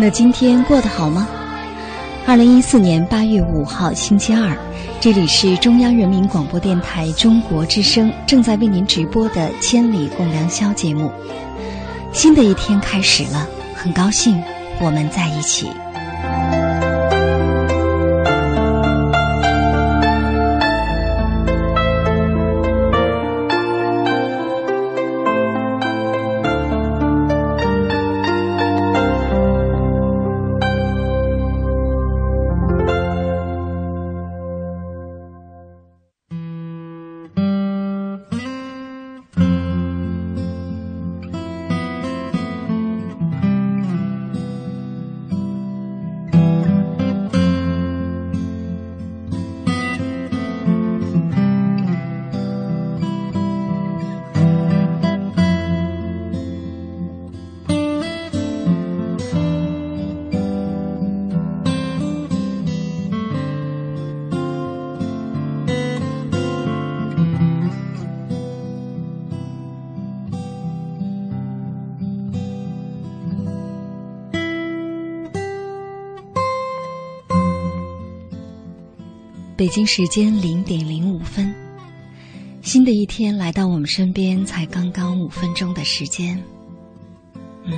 那今天过得好吗？二零一四年八月五号星期二，这里是中央人民广播电台中国之声正在为您直播的《千里共良宵》节目。新的一天开始了，很高兴我们在一起。北京时间零点零五分，新的一天来到我们身边，才刚刚五分钟的时间。嗯，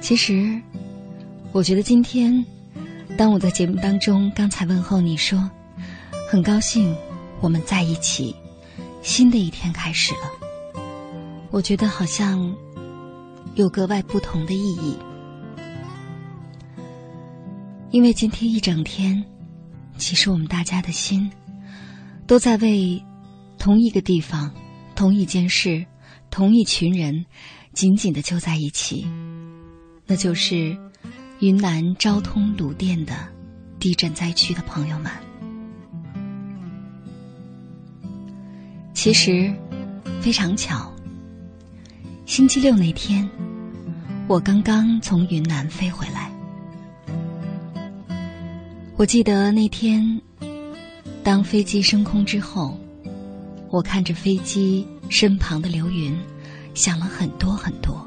其实，我觉得今天，当我在节目当中刚才问候你说，很高兴我们在一起，新的一天开始了，我觉得好像有格外不同的意义，因为今天一整天。其实我们大家的心，都在为同一个地方、同一件事、同一群人紧紧的揪在一起，那就是云南昭通鲁甸的地震灾区的朋友们。其实非常巧，星期六那天，我刚刚从云南飞回来。我记得那天，当飞机升空之后，我看着飞机身旁的流云，想了很多很多。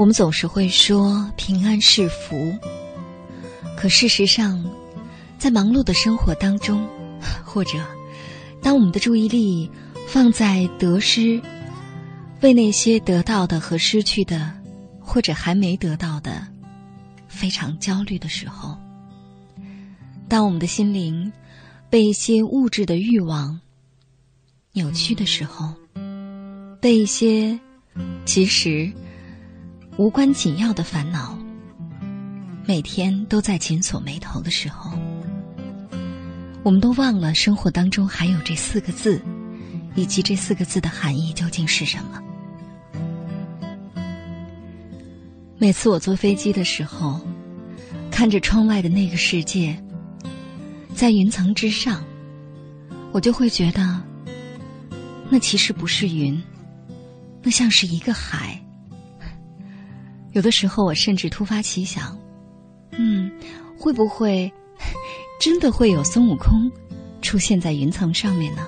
我们总是会说平安是福。可事实上，在忙碌的生活当中，或者当我们的注意力放在得失、为那些得到的和失去的，或者还没得到的，非常焦虑的时候，当我们的心灵被一些物质的欲望扭曲的时候，被一些。其实，无关紧要的烦恼，每天都在紧锁眉头的时候，我们都忘了生活当中还有这四个字，以及这四个字的含义究竟是什么。每次我坐飞机的时候，看着窗外的那个世界，在云层之上，我就会觉得，那其实不是云，那像是一个海。有的时候，我甚至突发奇想，嗯，会不会真的会有孙悟空出现在云层上面呢？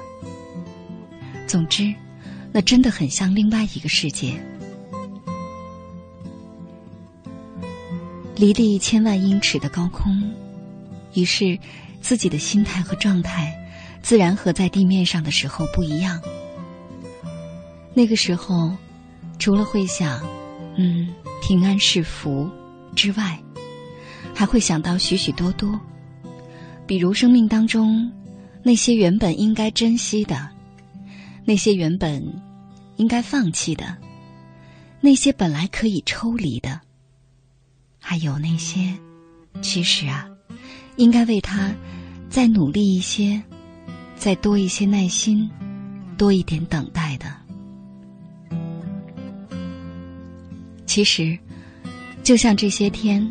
总之，那真的很像另外一个世界。离地千万英尺的高空，于是自己的心态和状态，自然和在地面上的时候不一样。那个时候，除了会想，嗯。平安是福之外，还会想到许许多多，比如生命当中那些原本应该珍惜的，那些原本应该放弃的，那些本来可以抽离的，还有那些其实啊，应该为他再努力一些，再多一些耐心，多一点等待的。其实，就像这些天，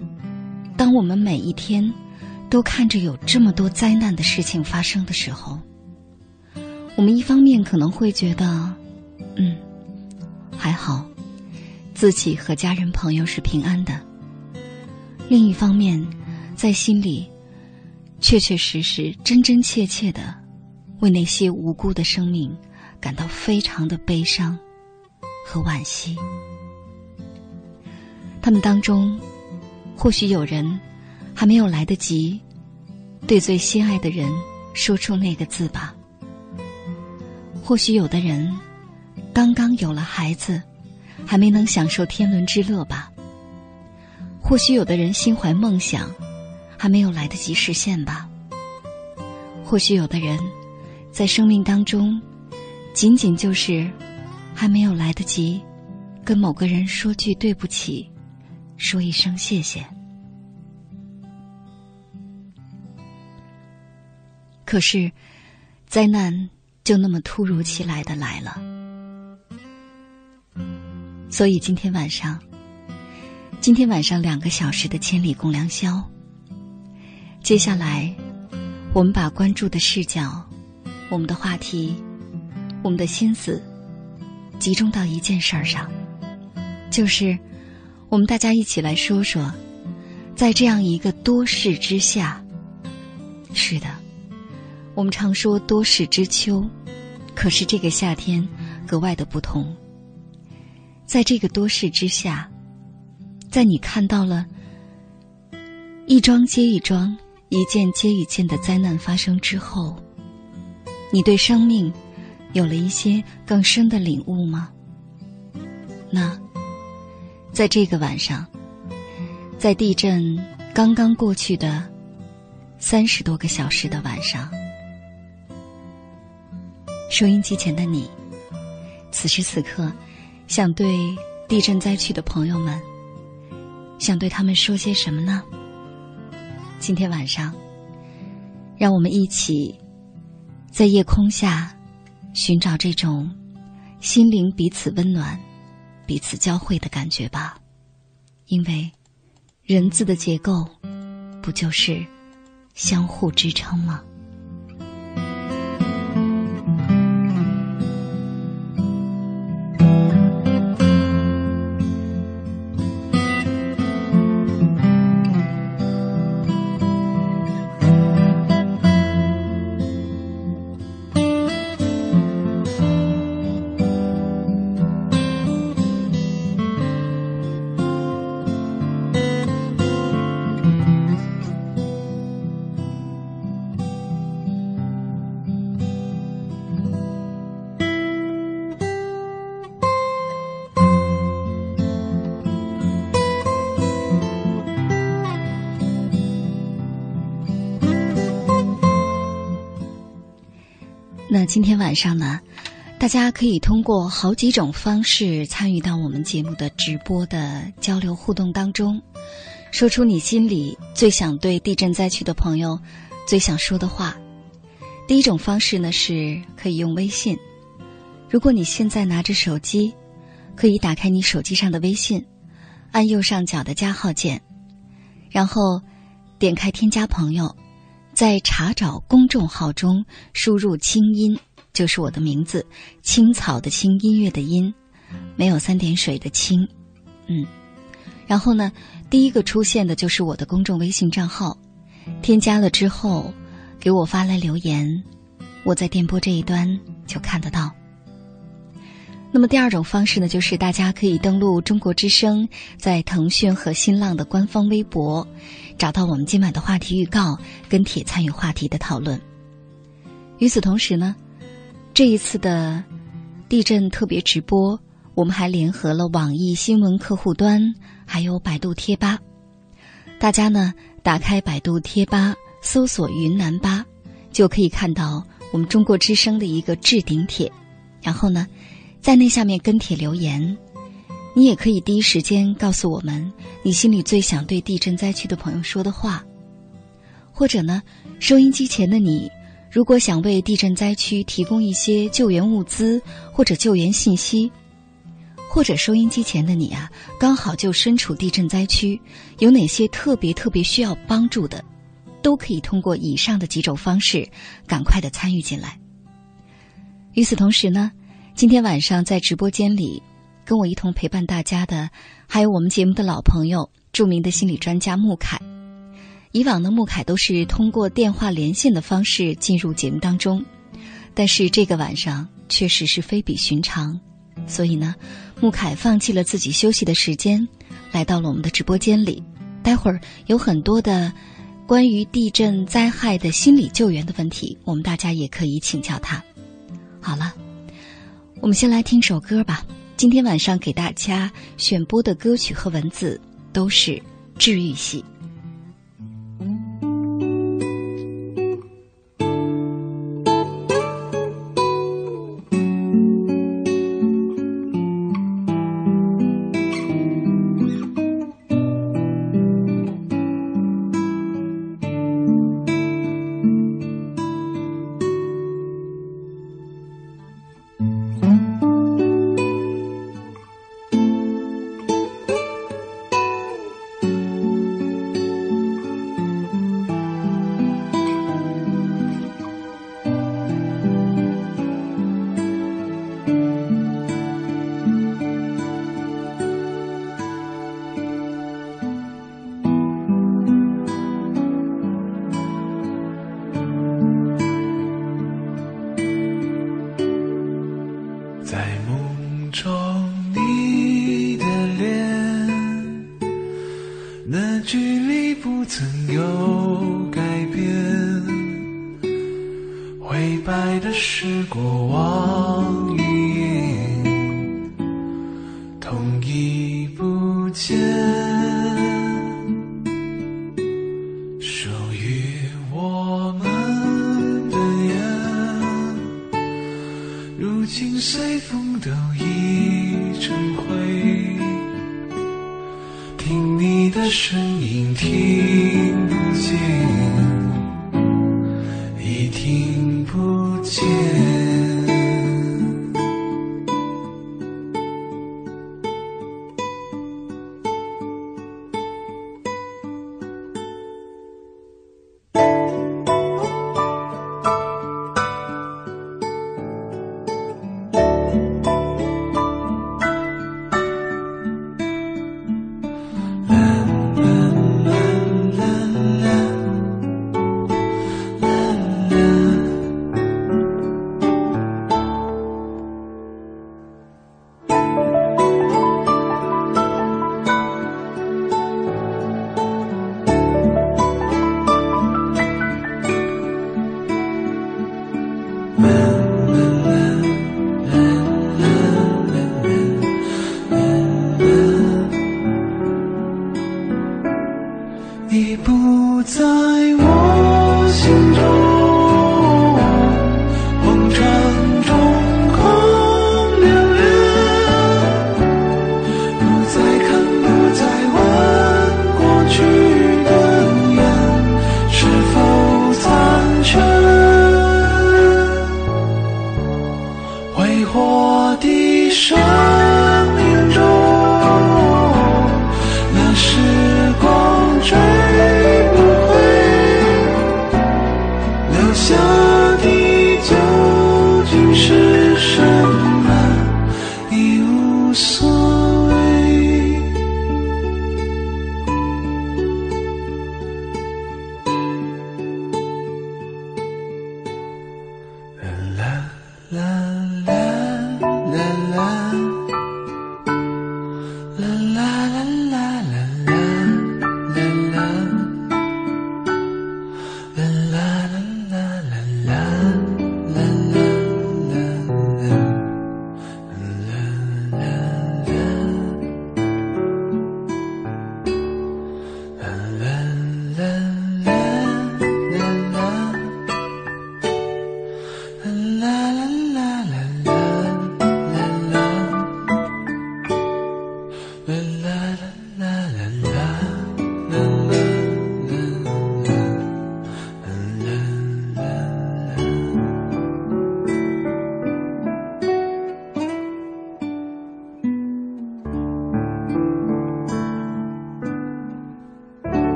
当我们每一天都看着有这么多灾难的事情发生的时候，我们一方面可能会觉得，嗯，还好，自己和家人朋友是平安的；另一方面，在心里确确实实、真真切切的为那些无辜的生命感到非常的悲伤和惋惜。他们当中，或许有人还没有来得及对最心爱的人说出那个字吧；或许有的人刚刚有了孩子，还没能享受天伦之乐吧；或许有的人心怀梦想，还没有来得及实现吧；或许有的人在生命当中，仅仅就是还没有来得及跟某个人说句对不起。说一声谢谢。可是，灾难就那么突如其来的来了。所以今天晚上，今天晚上两个小时的千里共良宵。接下来，我们把关注的视角、我们的话题、我们的心思，集中到一件事儿上，就是。我们大家一起来说说，在这样一个多事之下，是的，我们常说多事之秋，可是这个夏天格外的不同。在这个多事之下，在你看到了一桩接一桩、一件接一件的灾难发生之后，你对生命有了一些更深的领悟吗？那？在这个晚上，在地震刚刚过去的三十多个小时的晚上，收音机前的你，此时此刻，想对地震灾区的朋友们，想对他们说些什么呢？今天晚上，让我们一起在夜空下寻找这种心灵彼此温暖。彼此交汇的感觉吧，因为人字的结构不就是相互支撑吗？那今天晚上呢，大家可以通过好几种方式参与到我们节目的直播的交流互动当中，说出你心里最想对地震灾区的朋友最想说的话。第一种方式呢，是可以用微信，如果你现在拿着手机，可以打开你手机上的微信，按右上角的加号键，然后点开添加朋友，在查找公众号中输入“清音”，就是我的名字，青草的青，音乐的音，没有三点水的青，嗯，然后呢，第一个出现的就是我的公众微信账号，添加了之后，给我发来留言，我在电波这一端就看得到。那么第二种方式呢，就是大家可以登录中国之声，在腾讯和新浪的官方微博，找到我们今晚的话题预告，跟帖参与话题的讨论。与此同时呢，这一次的地震特别直播，我们还联合了网易新闻客户端，还有百度贴吧。大家呢，打开百度贴吧，搜索“云南吧”，就可以看到我们中国之声的一个置顶帖，然后呢。在那下面跟帖留言，你也可以第一时间告诉我们你心里最想对地震灾区的朋友说的话，或者呢，收音机前的你，如果想为地震灾区提供一些救援物资或者救援信息，或者收音机前的你啊，刚好就身处地震灾区，有哪些特别特别需要帮助的，都可以通过以上的几种方式，赶快的参与进来。与此同时呢。今天晚上在直播间里，跟我一同陪伴大家的，还有我们节目的老朋友，著名的心理专家穆凯。以往呢，穆凯都是通过电话连线的方式进入节目当中，但是这个晚上确实是非比寻常，所以呢，穆凯放弃了自己休息的时间，来到了我们的直播间里。待会儿有很多的关于地震灾害的心理救援的问题，我们大家也可以请教他。好了。我们先来听首歌吧。今天晚上给大家选播的歌曲和文字都是治愈系。在梦中你的脸那距离不曾有改变灰白的时光你不在我心中。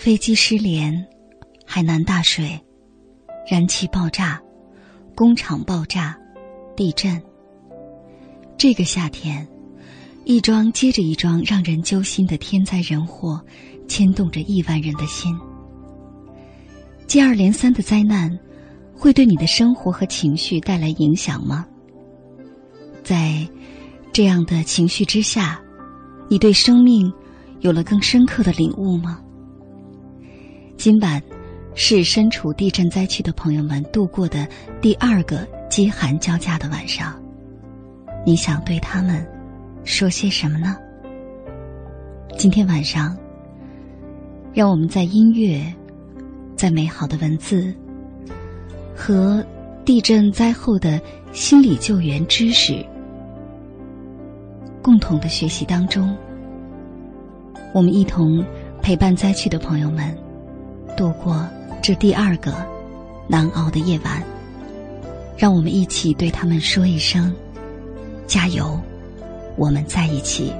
飞机失联，海南大水，燃气爆炸，工厂爆炸，地震。这个夏天，一桩接着一桩让人揪心的天灾人祸，牵动着亿万人的心。接二连三的灾难，会对你的生活和情绪带来影响吗？在这样的情绪之下，你对生命有了更深刻的领悟吗？今晚是身处地震灾区的朋友们度过的第二个饥寒交加的晚上。你想对他们说些什么呢？今天晚上，让我们在音乐、在美好的文字和地震灾后的心理救援知识共同的学习当中，我们一同陪伴灾区的朋友们。度过这第二个难熬的夜晚，让我们一起对他们说一声：加油！我们在一起。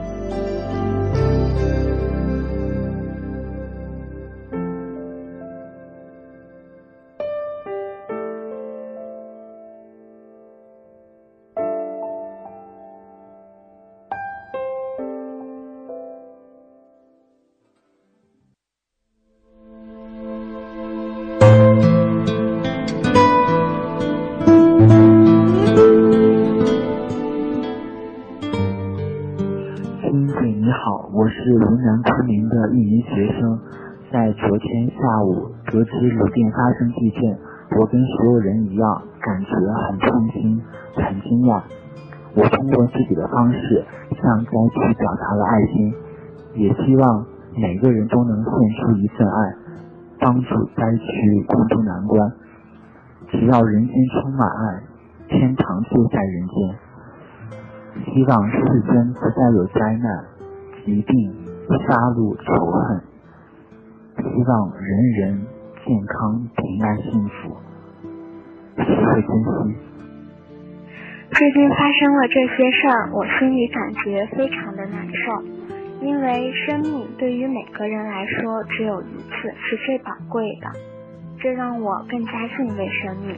学生，在昨天下午得知泸定发生地震，我跟所有人一样，感觉很痛心、很惊讶。我通过自己的方式向灾区表达了爱心，也希望每个人都能献出一份爱，帮助灾区共度难关。只要人间充满爱，天堂就在人间。希望世间不再有灾难。疾病、杀戮、仇恨，希望人人健康、平安、幸福，学会珍惜。最近发生了这些事儿，我心里感觉非常的难受，因为生命对于每个人来说只有一次，是最宝贵的，这让我更加敬畏生命。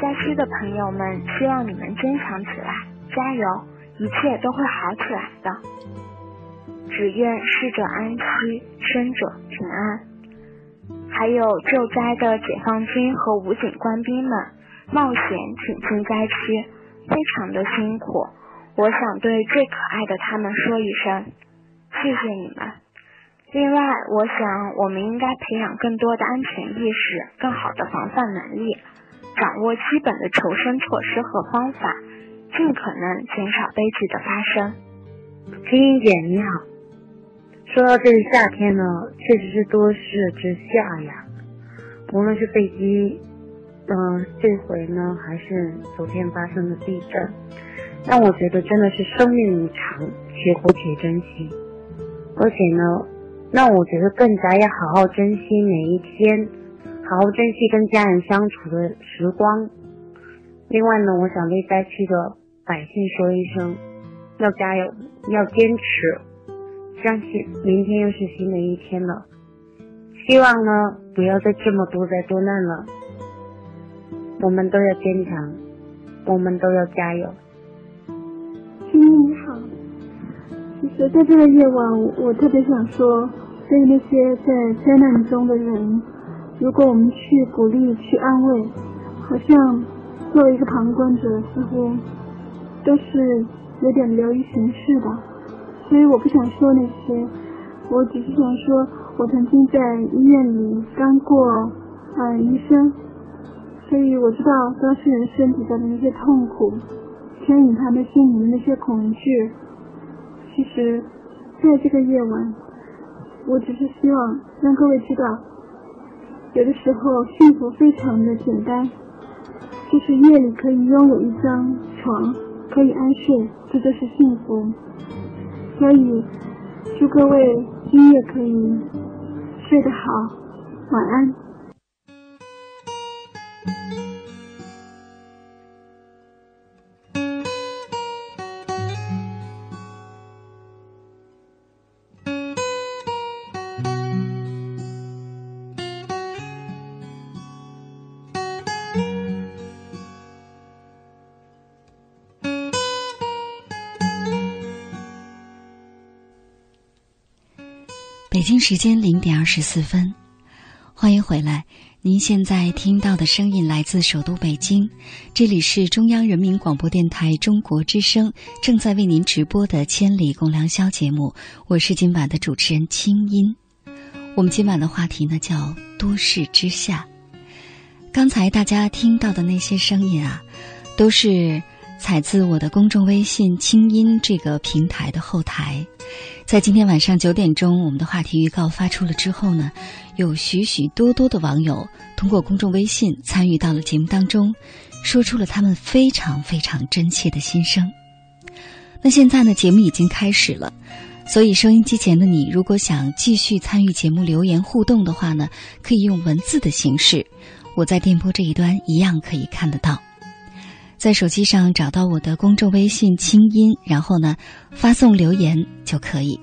灾区的朋友们，希望你们坚强起来，加油，一切都会好起来的。只愿逝者安息，生者平安。还有救灾的解放军和武警官兵们，冒险挺进灾区，非常的辛苦。我想对最可爱的他们说一声，谢谢你们。另外，我想我们应该培养更多的安全意识，更好的防范能力，掌握基本的求生措施和方法，尽可能减少悲剧的发生。金英姐你好。说到这个夏天呢，确实是多事之夏呀。无论是飞机，嗯，这回呢，还是昨天发生的地震，让我觉得真的是生命无常，且活且珍惜。而且呢，让我觉得更加要好好珍惜每一天，好好珍惜跟家人相处的时光。另外呢，我想对灾区的百姓说一声，要加油，要坚持。相信明天又是新的一天了，希望呢不要再这么多灾多难了。我们都要坚强，我们都要加油。青青你好，其实在这个夜晚，我特别想说，对于那些在灾难中的人，如果我们去鼓励、去安慰，好像作为一个旁观者，似乎都是有点流于形式的。所以我不想说那些，我只是想说，我曾经在医院里当过呃医生，所以我知道当事人身体上的那些痛苦，牵引他们心里的那些恐惧。其实，在这个夜晚，我只是希望让各位知道，有的时候幸福非常的简单，就是夜里可以拥有一张床，可以安睡，这就是幸福。所以，祝各位今夜可以睡得好，晚安。北京时间零点二十四分，欢迎回来。您现在听到的声音来自首都北京，这里是中央人民广播电台中国之声正在为您直播的《千里共良宵》节目。我是今晚的主持人清音。我们今晚的话题呢叫“多事之下”。刚才大家听到的那些声音啊，都是采自我的公众微信“清音”这个平台的后台。在今天晚上九点钟，我们的话题预告发出了之后呢，有许许多多的网友通过公众微信参与到了节目当中，说出了他们非常非常真切的心声。那现在呢，节目已经开始了，所以收音机前的你，如果想继续参与节目留言互动的话呢，可以用文字的形式，我在电波这一端一样可以看得到。在手机上找到我的公众微信“清音”，然后呢，发送留言就可以。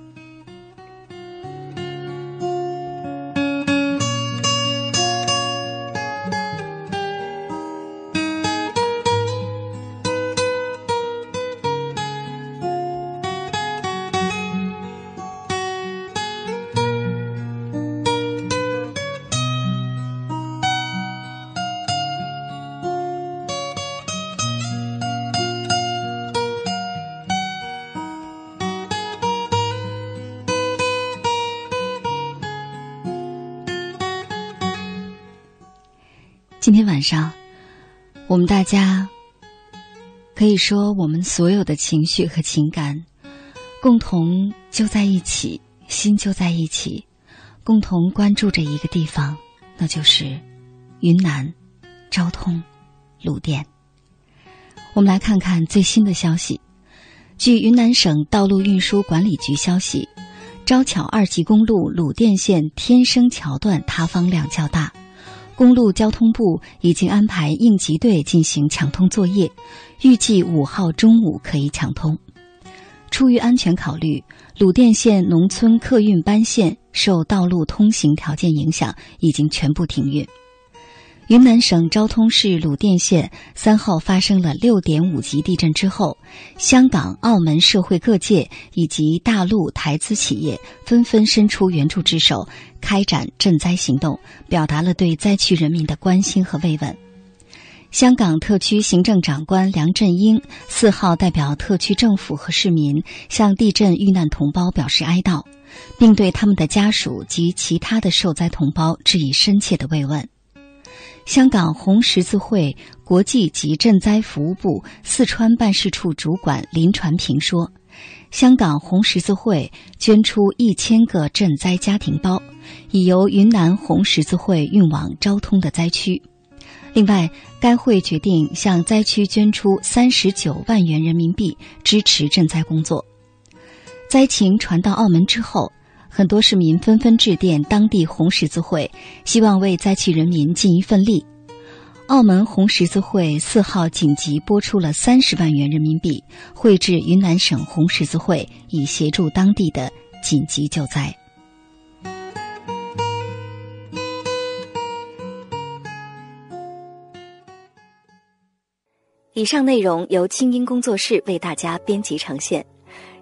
今天晚上，我们大家可以说，我们所有的情绪和情感共同就在一起，心就在一起，共同关注着一个地方，那就是云南昭通鲁甸。我们来看看最新的消息。据云南省道路运输管理局消息，昭巧二级公路鲁甸县天生桥段塌方量较大。公路交通部已经安排应急队进行抢通作业，预计五号中午可以抢通。出于安全考虑，鲁甸县农村客运班线受道路通行条件影响，已经全部停运。云南省昭通市鲁甸县三号发生了六点五级地震之后，香港、澳门社会各界以及大陆台资企业纷纷伸出援助之手，开展赈灾行动，表达了对灾区人民的关心和慰问。香港特区行政长官梁振英四号代表特区政府和市民向地震遇难同胞表示哀悼，并对他们的家属及其他的受灾同胞致以深切的慰问。香港红十字会国际及赈灾服务部四川办事处主管林传平说：“香港红十字会捐出一千个赈灾家庭包，已由云南红十字会运往昭通的灾区。另外，该会决定向灾区捐出三十九万元人民币，支持赈灾工作。灾情传到澳门之后，很多市民纷纷致电当地红十字会，希望为灾区人民尽一份力。澳门红十字会四号紧急拨出了三十万元人民币，汇至云南省红十字会，以协助当地的紧急救灾。以上内容由清音工作室为大家编辑呈现。